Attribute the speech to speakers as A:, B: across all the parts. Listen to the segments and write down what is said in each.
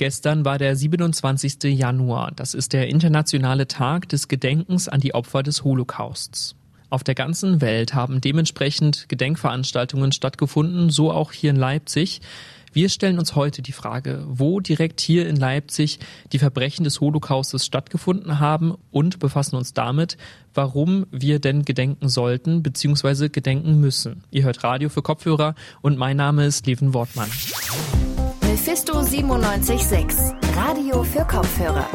A: Gestern war der 27. Januar. Das ist der internationale Tag des Gedenkens an die Opfer des Holocausts. Auf der ganzen Welt haben dementsprechend Gedenkveranstaltungen stattgefunden, so auch hier in Leipzig. Wir stellen uns heute die Frage, wo direkt hier in Leipzig die Verbrechen des Holocaustes stattgefunden haben und befassen uns damit, warum wir denn gedenken sollten bzw. gedenken müssen. Ihr hört Radio für Kopfhörer und mein Name ist Leven Wortmann.
B: Mephisto 976, Radio für Kopfhörer.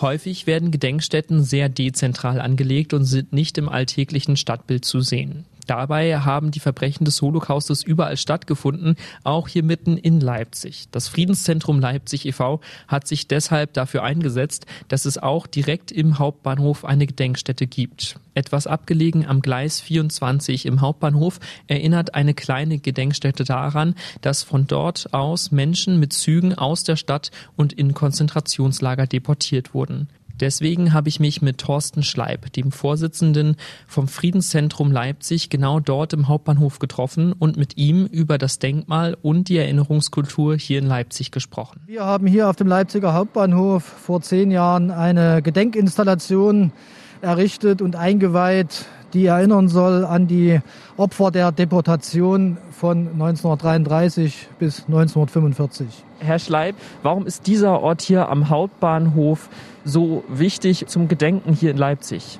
A: Häufig werden Gedenkstätten sehr dezentral angelegt und sind nicht im alltäglichen Stadtbild zu sehen. Dabei haben die Verbrechen des Holocaustes überall stattgefunden, auch hier mitten in Leipzig. Das Friedenszentrum Leipzig e.V. hat sich deshalb dafür eingesetzt, dass es auch direkt im Hauptbahnhof eine Gedenkstätte gibt. Etwas abgelegen am Gleis 24 im Hauptbahnhof erinnert eine kleine Gedenkstätte daran, dass von dort aus Menschen mit Zügen aus der Stadt und in Konzentrationslager deportiert wurden. Deswegen habe ich mich mit Thorsten Schleib, dem Vorsitzenden vom Friedenszentrum Leipzig, genau dort im Hauptbahnhof getroffen und mit ihm über das Denkmal und die Erinnerungskultur hier in Leipzig gesprochen.
C: Wir haben hier auf dem Leipziger Hauptbahnhof vor zehn Jahren eine Gedenkinstallation errichtet und eingeweiht, die erinnern soll an die Opfer der Deportation von 1933 bis 1945.
A: Herr Schleib, warum ist dieser Ort hier am Hauptbahnhof so wichtig zum Gedenken hier in Leipzig?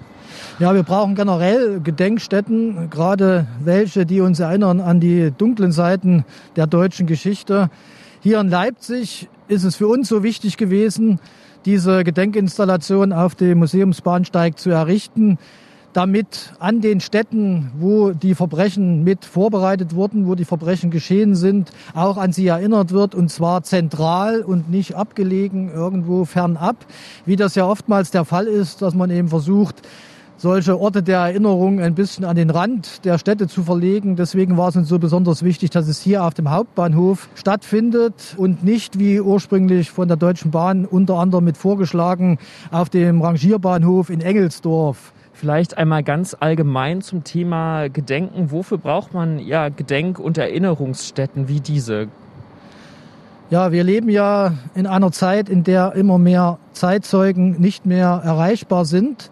C: Ja, wir brauchen generell Gedenkstätten, gerade welche, die uns erinnern an die dunklen Seiten der deutschen Geschichte. Hier in Leipzig ist es für uns so wichtig gewesen, diese Gedenkinstallation auf dem Museumsbahnsteig zu errichten, damit an den Städten, wo die Verbrechen mit vorbereitet wurden, wo die Verbrechen geschehen sind, auch an sie erinnert wird und zwar zentral und nicht abgelegen irgendwo fernab, wie das ja oftmals der Fall ist, dass man eben versucht, solche Orte der Erinnerung ein bisschen an den Rand der Städte zu verlegen. Deswegen war es uns so besonders wichtig, dass es hier auf dem Hauptbahnhof stattfindet und nicht wie ursprünglich von der Deutschen Bahn unter anderem mit vorgeschlagen auf dem Rangierbahnhof in Engelsdorf.
A: Vielleicht einmal ganz allgemein zum Thema Gedenken. Wofür braucht man ja Gedenk- und Erinnerungsstätten wie diese?
C: Ja, wir leben ja in einer Zeit, in der immer mehr Zeitzeugen nicht mehr erreichbar sind.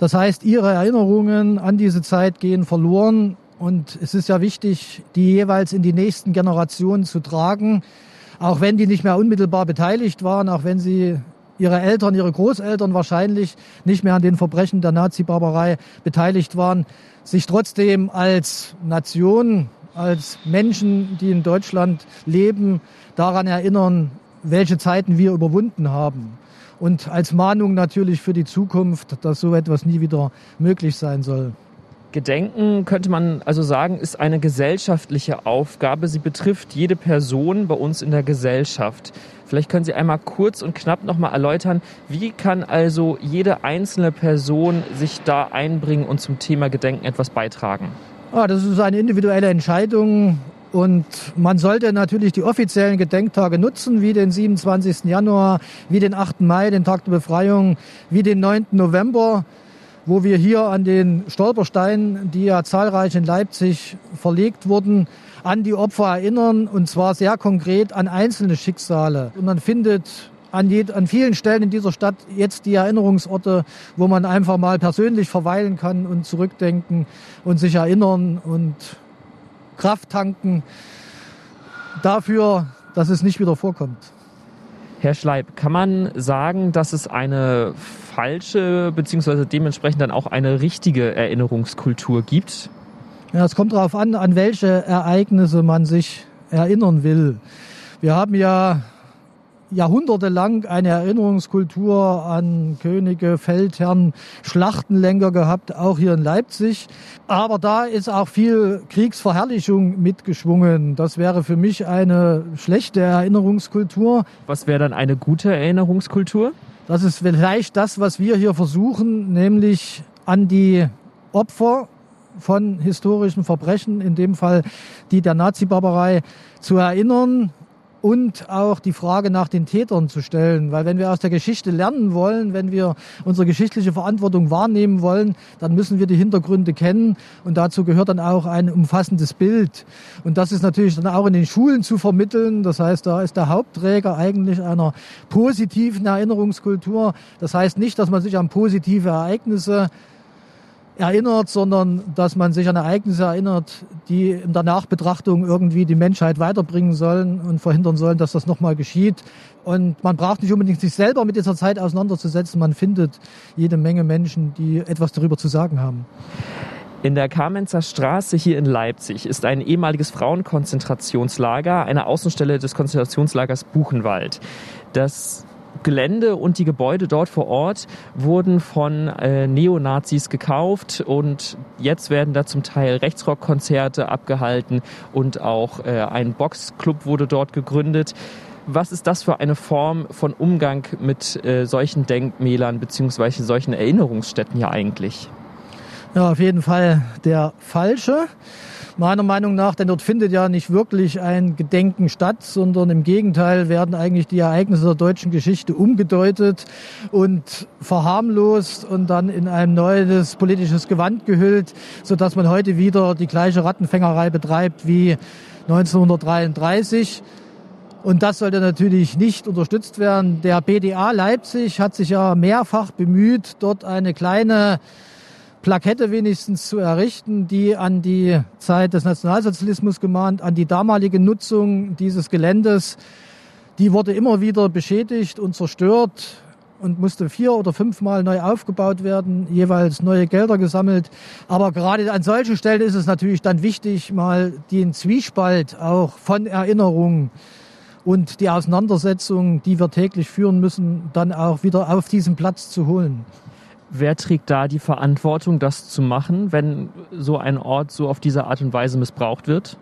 C: Das heißt, ihre Erinnerungen an diese Zeit gehen verloren und es ist ja wichtig, die jeweils in die nächsten Generationen zu tragen, auch wenn die nicht mehr unmittelbar beteiligt waren, auch wenn sie ihre Eltern, ihre Großeltern wahrscheinlich nicht mehr an den Verbrechen der Nazi-Barbarei beteiligt waren, sich trotzdem als Nation, als Menschen, die in Deutschland leben, daran erinnern, welche Zeiten wir überwunden haben und als Mahnung natürlich für die Zukunft, dass so etwas nie wieder möglich sein soll.
A: Gedenken könnte man also sagen, ist eine gesellschaftliche Aufgabe. Sie betrifft jede Person bei uns in der Gesellschaft. Vielleicht können Sie einmal kurz und knapp nochmal erläutern, wie kann also jede einzelne Person sich da einbringen und zum Thema Gedenken etwas beitragen?
C: Ah, das ist eine individuelle Entscheidung und man sollte natürlich die offiziellen Gedenktage nutzen, wie den 27. Januar, wie den 8. Mai, den Tag der Befreiung, wie den 9. November, wo wir hier an den Stolpersteinen, die ja zahlreich in Leipzig verlegt wurden, an die Opfer erinnern und zwar sehr konkret an einzelne Schicksale. Und man findet an, je, an vielen Stellen in dieser Stadt jetzt die Erinnerungsorte, wo man einfach mal persönlich verweilen kann und zurückdenken und sich erinnern und Kraft tanken dafür, dass es nicht wieder vorkommt.
A: Herr Schleib, kann man sagen, dass es eine falsche bzw. dementsprechend dann auch eine richtige Erinnerungskultur gibt?
C: Ja, es kommt darauf an, an welche Ereignisse man sich erinnern will. Wir haben ja jahrhundertelang eine Erinnerungskultur an Könige, Feldherren, Schlachtenlenker gehabt, auch hier in Leipzig. Aber da ist auch viel Kriegsverherrlichung mitgeschwungen. Das wäre für mich eine schlechte Erinnerungskultur.
A: Was wäre dann eine gute Erinnerungskultur?
C: Das ist vielleicht das, was wir hier versuchen, nämlich an die Opfer von historischen Verbrechen, in dem Fall die der Nazi-Barbarei, zu erinnern und auch die Frage nach den Tätern zu stellen. Weil wenn wir aus der Geschichte lernen wollen, wenn wir unsere geschichtliche Verantwortung wahrnehmen wollen, dann müssen wir die Hintergründe kennen und dazu gehört dann auch ein umfassendes Bild. Und das ist natürlich dann auch in den Schulen zu vermitteln. Das heißt, da ist der Hauptträger eigentlich einer positiven Erinnerungskultur. Das heißt nicht, dass man sich an positive Ereignisse erinnert, sondern dass man sich an Ereignisse erinnert, die in der Nachbetrachtung irgendwie die Menschheit weiterbringen sollen und verhindern sollen, dass das nochmal geschieht. Und man braucht nicht unbedingt sich selber mit dieser Zeit auseinanderzusetzen. Man findet jede Menge Menschen, die etwas darüber zu sagen haben.
A: In der Kamenzer Straße hier in Leipzig ist ein ehemaliges Frauenkonzentrationslager, eine Außenstelle des Konzentrationslagers Buchenwald. Das Gelände und die Gebäude dort vor Ort wurden von äh, Neonazis gekauft und jetzt werden da zum Teil Rechtsrockkonzerte abgehalten und auch äh, ein Boxclub wurde dort gegründet. Was ist das für eine Form von Umgang mit äh, solchen Denkmälern bzw. solchen Erinnerungsstätten hier eigentlich?
C: Ja, auf jeden Fall der falsche meiner Meinung nach, denn dort findet ja nicht wirklich ein Gedenken statt, sondern im Gegenteil werden eigentlich die Ereignisse der deutschen Geschichte umgedeutet und verharmlost und dann in ein neues politisches Gewand gehüllt, sodass man heute wieder die gleiche Rattenfängerei betreibt wie 1933. Und das sollte natürlich nicht unterstützt werden. Der BDA Leipzig hat sich ja mehrfach bemüht, dort eine kleine Plakette wenigstens zu errichten, die an die Zeit des Nationalsozialismus gemahnt, an die damalige Nutzung dieses Geländes. Die wurde immer wieder beschädigt und zerstört und musste vier oder fünfmal neu aufgebaut werden, jeweils neue Gelder gesammelt. Aber gerade an solchen Stellen ist es natürlich dann wichtig, mal den Zwiespalt auch von Erinnerungen und die Auseinandersetzung, die wir täglich führen müssen, dann auch wieder auf diesen Platz zu holen.
A: Wer trägt da die Verantwortung, das zu machen, wenn so ein Ort so auf diese Art und Weise missbraucht wird?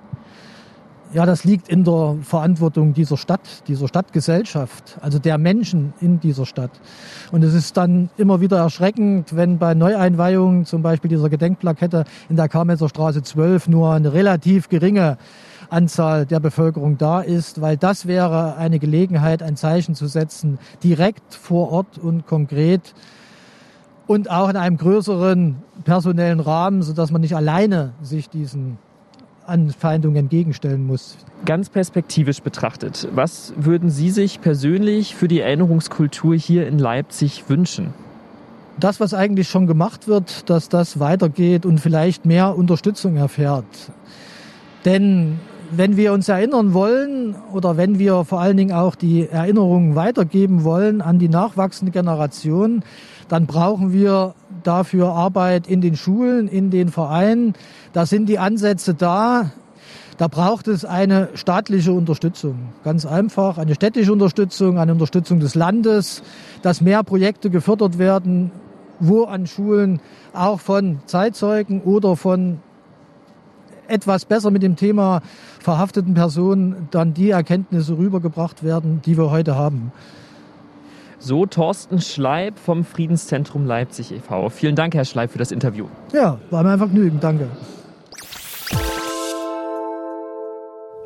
C: Ja, das liegt in der Verantwortung dieser Stadt, dieser Stadtgesellschaft, also der Menschen in dieser Stadt. Und es ist dann immer wieder erschreckend, wenn bei Neueinweihungen zum Beispiel dieser Gedenkplakette in der Karmelser Straße 12 nur eine relativ geringe Anzahl der Bevölkerung da ist, weil das wäre eine Gelegenheit, ein Zeichen zu setzen, direkt vor Ort und konkret und auch in einem größeren personellen Rahmen, sodass man nicht alleine sich diesen Anfeindungen entgegenstellen muss.
A: Ganz perspektivisch betrachtet, was würden Sie sich persönlich für die Erinnerungskultur hier in Leipzig wünschen?
C: Das, was eigentlich schon gemacht wird, dass das weitergeht und vielleicht mehr Unterstützung erfährt. Denn wenn wir uns erinnern wollen oder wenn wir vor allen Dingen auch die Erinnerungen weitergeben wollen an die nachwachsende Generation, dann brauchen wir dafür Arbeit in den Schulen, in den Vereinen. Da sind die Ansätze da. Da braucht es eine staatliche Unterstützung. Ganz einfach, eine städtische Unterstützung, eine Unterstützung des Landes, dass mehr Projekte gefördert werden, wo an Schulen auch von Zeitzeugen oder von etwas besser mit dem Thema verhafteten Personen dann die Erkenntnisse rübergebracht werden, die wir heute haben.
A: So Thorsten Schleib vom Friedenszentrum Leipzig e.V. Vielen Dank, Herr Schleib, für das Interview.
C: Ja, war mir ein Vergnügen. Danke.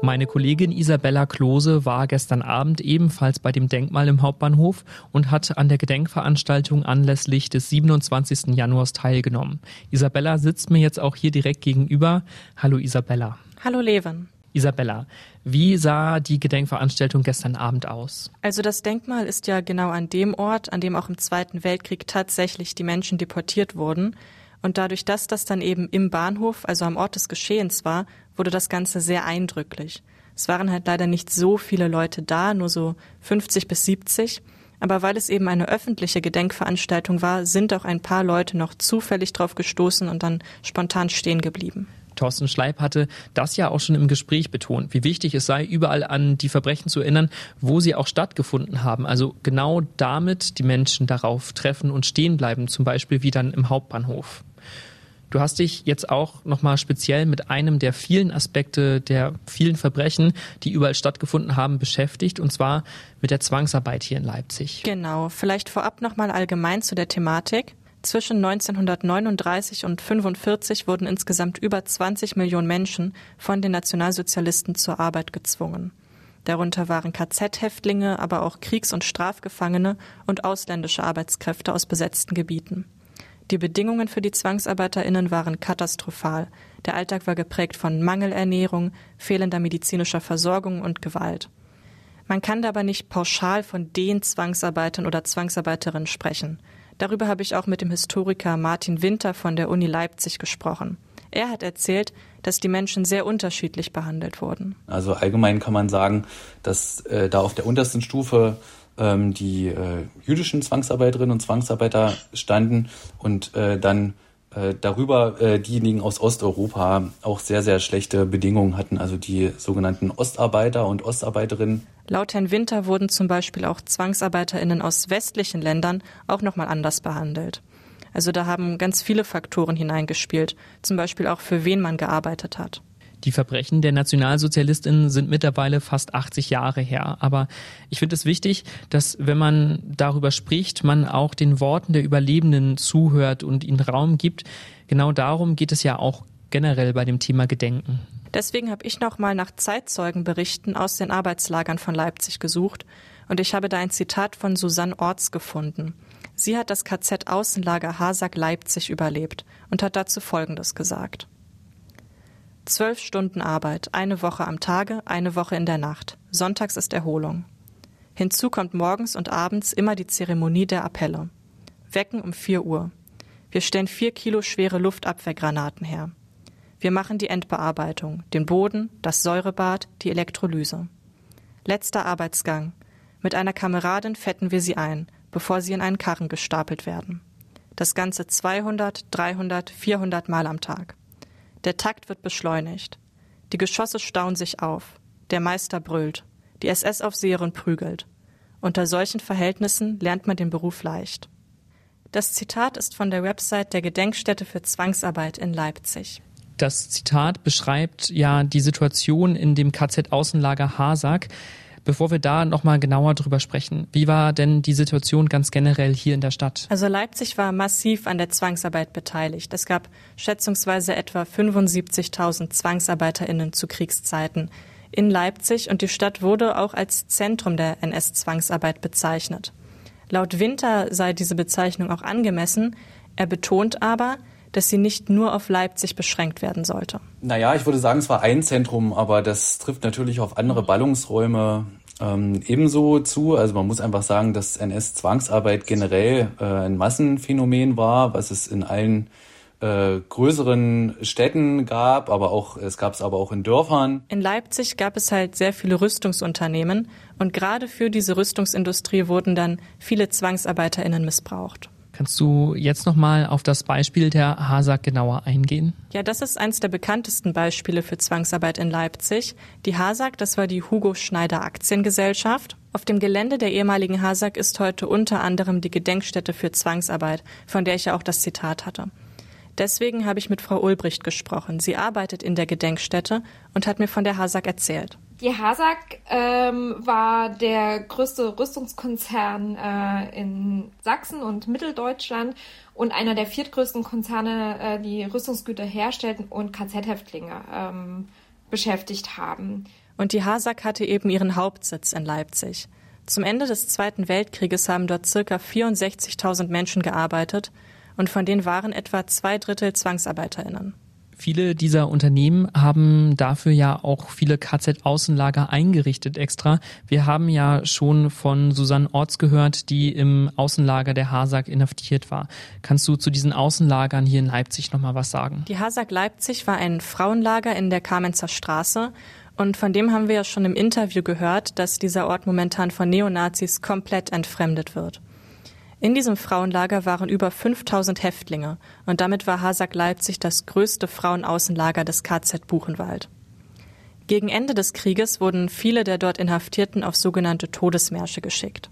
A: Meine Kollegin Isabella Klose war gestern Abend ebenfalls bei dem Denkmal im Hauptbahnhof und hat an der Gedenkveranstaltung anlässlich des 27. Januars teilgenommen. Isabella sitzt mir jetzt auch hier direkt gegenüber. Hallo Isabella.
D: Hallo Leven.
A: Isabella, wie sah die Gedenkveranstaltung gestern Abend aus?
D: Also das Denkmal ist ja genau an dem Ort, an dem auch im Zweiten Weltkrieg tatsächlich die Menschen deportiert wurden. Und dadurch, dass das dann eben im Bahnhof, also am Ort des Geschehens war, wurde das Ganze sehr eindrücklich. Es waren halt leider nicht so viele Leute da, nur so 50 bis 70. Aber weil es eben eine öffentliche Gedenkveranstaltung war, sind auch ein paar Leute noch zufällig drauf gestoßen und dann spontan stehen geblieben.
A: Thorsten Schleib hatte das ja auch schon im Gespräch betont, wie wichtig es sei, überall an die Verbrechen zu erinnern, wo sie auch stattgefunden haben. Also genau damit die Menschen darauf treffen und stehen bleiben, zum Beispiel wie dann im Hauptbahnhof. Du hast dich jetzt auch nochmal speziell mit einem der vielen Aspekte der vielen Verbrechen, die überall stattgefunden haben, beschäftigt, und zwar mit der Zwangsarbeit hier in Leipzig.
D: Genau. Vielleicht vorab nochmal allgemein zu der Thematik. Zwischen 1939 und 1945 wurden insgesamt über 20 Millionen Menschen von den Nationalsozialisten zur Arbeit gezwungen. Darunter waren KZ-Häftlinge, aber auch Kriegs- und Strafgefangene und ausländische Arbeitskräfte aus besetzten Gebieten. Die Bedingungen für die ZwangsarbeiterInnen waren katastrophal. Der Alltag war geprägt von Mangelernährung, fehlender medizinischer Versorgung und Gewalt. Man kann dabei nicht pauschal von den Zwangsarbeitern oder Zwangsarbeiterinnen sprechen. Darüber habe ich auch mit dem Historiker Martin Winter von der Uni Leipzig gesprochen. Er hat erzählt, dass die Menschen sehr unterschiedlich behandelt wurden.
E: Also allgemein kann man sagen, dass äh, da auf der untersten Stufe ähm, die äh, jüdischen Zwangsarbeiterinnen und Zwangsarbeiter standen und äh, dann äh, darüber äh, diejenigen aus Osteuropa auch sehr, sehr schlechte Bedingungen hatten, also die sogenannten Ostarbeiter und Ostarbeiterinnen.
D: Laut Herrn Winter wurden zum Beispiel auch ZwangsarbeiterInnen aus westlichen Ländern auch nochmal anders behandelt. Also da haben ganz viele Faktoren hineingespielt, zum Beispiel auch für wen man gearbeitet hat.
A: Die Verbrechen der Nationalsozialistinnen sind mittlerweile fast 80 Jahre her. Aber ich finde es wichtig, dass wenn man darüber spricht, man auch den Worten der Überlebenden zuhört und ihnen Raum gibt. Genau darum geht es ja auch generell bei dem Thema Gedenken.
D: Deswegen habe ich nochmal nach Zeitzeugenberichten aus den Arbeitslagern von Leipzig gesucht und ich habe da ein Zitat von Susanne Orts gefunden. Sie hat das KZ Außenlager Hasack Leipzig überlebt und hat dazu Folgendes gesagt. Zwölf Stunden Arbeit, eine Woche am Tage, eine Woche in der Nacht. Sonntags ist Erholung. Hinzu kommt morgens und abends immer die Zeremonie der Appelle. Wecken um vier Uhr. Wir stellen vier Kilo schwere Luftabwehrgranaten her. Wir machen die Endbearbeitung, den Boden, das Säurebad, die Elektrolyse. Letzter Arbeitsgang. Mit einer Kameradin fetten wir sie ein, bevor sie in einen Karren gestapelt werden. Das Ganze 200, 300, 400 Mal am Tag. Der Takt wird beschleunigt. Die Geschosse stauen sich auf. Der Meister brüllt. Die SS-Aufseherin prügelt. Unter solchen Verhältnissen lernt man den Beruf leicht. Das Zitat ist von der Website der Gedenkstätte für Zwangsarbeit in Leipzig.
A: Das Zitat beschreibt ja die Situation in dem KZ-Außenlager Hasak. Bevor wir da nochmal genauer drüber sprechen, wie war denn die Situation ganz generell hier in der Stadt?
D: Also Leipzig war massiv an der Zwangsarbeit beteiligt. Es gab schätzungsweise etwa 75.000 ZwangsarbeiterInnen zu Kriegszeiten in Leipzig und die Stadt wurde auch als Zentrum der NS-Zwangsarbeit bezeichnet. Laut Winter sei diese Bezeichnung auch angemessen. Er betont aber, dass sie nicht nur auf Leipzig beschränkt werden sollte.
E: Naja, ich würde sagen, es war ein Zentrum, aber das trifft natürlich auf andere Ballungsräume ähm, ebenso zu. Also man muss einfach sagen, dass NS-Zwangsarbeit generell äh, ein Massenphänomen war, was es in allen äh, größeren Städten gab, aber auch es gab es aber auch in Dörfern.
D: In Leipzig gab es halt sehr viele Rüstungsunternehmen und gerade für diese Rüstungsindustrie wurden dann viele Zwangsarbeiterinnen missbraucht.
A: Kannst du jetzt nochmal auf das Beispiel der Hasag genauer eingehen?
D: Ja, das ist eines der bekanntesten Beispiele für Zwangsarbeit in Leipzig. Die Hasag, das war die Hugo Schneider Aktiengesellschaft. Auf dem Gelände der ehemaligen Hasag ist heute unter anderem die Gedenkstätte für Zwangsarbeit, von der ich ja auch das Zitat hatte. Deswegen habe ich mit Frau Ulbricht gesprochen. Sie arbeitet in der Gedenkstätte und hat mir von der Hasag erzählt.
F: Die Hasag ähm, war der größte Rüstungskonzern äh, in Sachsen und Mitteldeutschland und einer der viertgrößten Konzerne, äh, die Rüstungsgüter herstellten und KZ-Häftlinge ähm, beschäftigt haben.
D: Und die Hasag hatte eben ihren Hauptsitz in Leipzig. Zum Ende des Zweiten Weltkrieges haben dort circa 64.000 Menschen gearbeitet und von denen waren etwa zwei Drittel ZwangsarbeiterInnen.
A: Viele dieser Unternehmen haben dafür ja auch viele KZ-Außenlager eingerichtet extra. Wir haben ja schon von Susanne Orts gehört, die im Außenlager der Hasag inhaftiert war. Kannst du zu diesen Außenlagern hier in Leipzig nochmal was sagen?
D: Die Hasag Leipzig war ein Frauenlager in der Kamenzer Straße und von dem haben wir ja schon im Interview gehört, dass dieser Ort momentan von Neonazis komplett entfremdet wird. In diesem Frauenlager waren über 5000 Häftlinge und damit war Hasak Leipzig das größte Frauenaußenlager des KZ Buchenwald. Gegen Ende des Krieges wurden viele der dort Inhaftierten auf sogenannte Todesmärsche geschickt.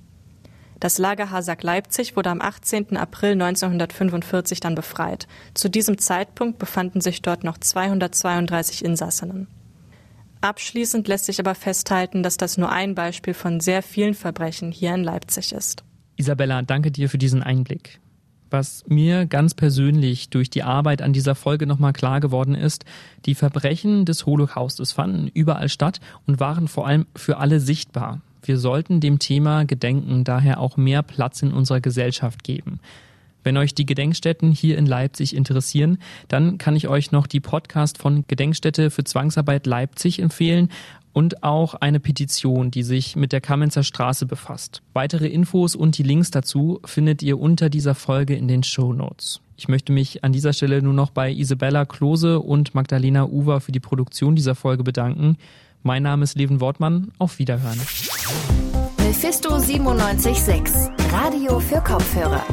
D: Das Lager Hasak Leipzig wurde am 18. April 1945 dann befreit. Zu diesem Zeitpunkt befanden sich dort noch 232 Insassinnen. Abschließend lässt sich aber festhalten, dass das nur ein Beispiel von sehr vielen Verbrechen hier in Leipzig ist.
A: Isabella, danke dir für diesen Einblick. Was mir ganz persönlich durch die Arbeit an dieser Folge nochmal klar geworden ist, die Verbrechen des Holocaustes fanden überall statt und waren vor allem für alle sichtbar. Wir sollten dem Thema Gedenken daher auch mehr Platz in unserer Gesellschaft geben. Wenn euch die Gedenkstätten hier in Leipzig interessieren, dann kann ich euch noch die Podcast von Gedenkstätte für Zwangsarbeit Leipzig empfehlen und auch eine Petition, die sich mit der Kamenzer Straße befasst. Weitere Infos und die Links dazu findet ihr unter dieser Folge in den Show Notes. Ich möchte mich an dieser Stelle nur noch bei Isabella Klose und Magdalena Uwer für die Produktion dieser Folge bedanken. Mein Name ist Leven Wortmann. Auf Wiederhören.
B: Mephisto 976, Radio für Kopfhörer.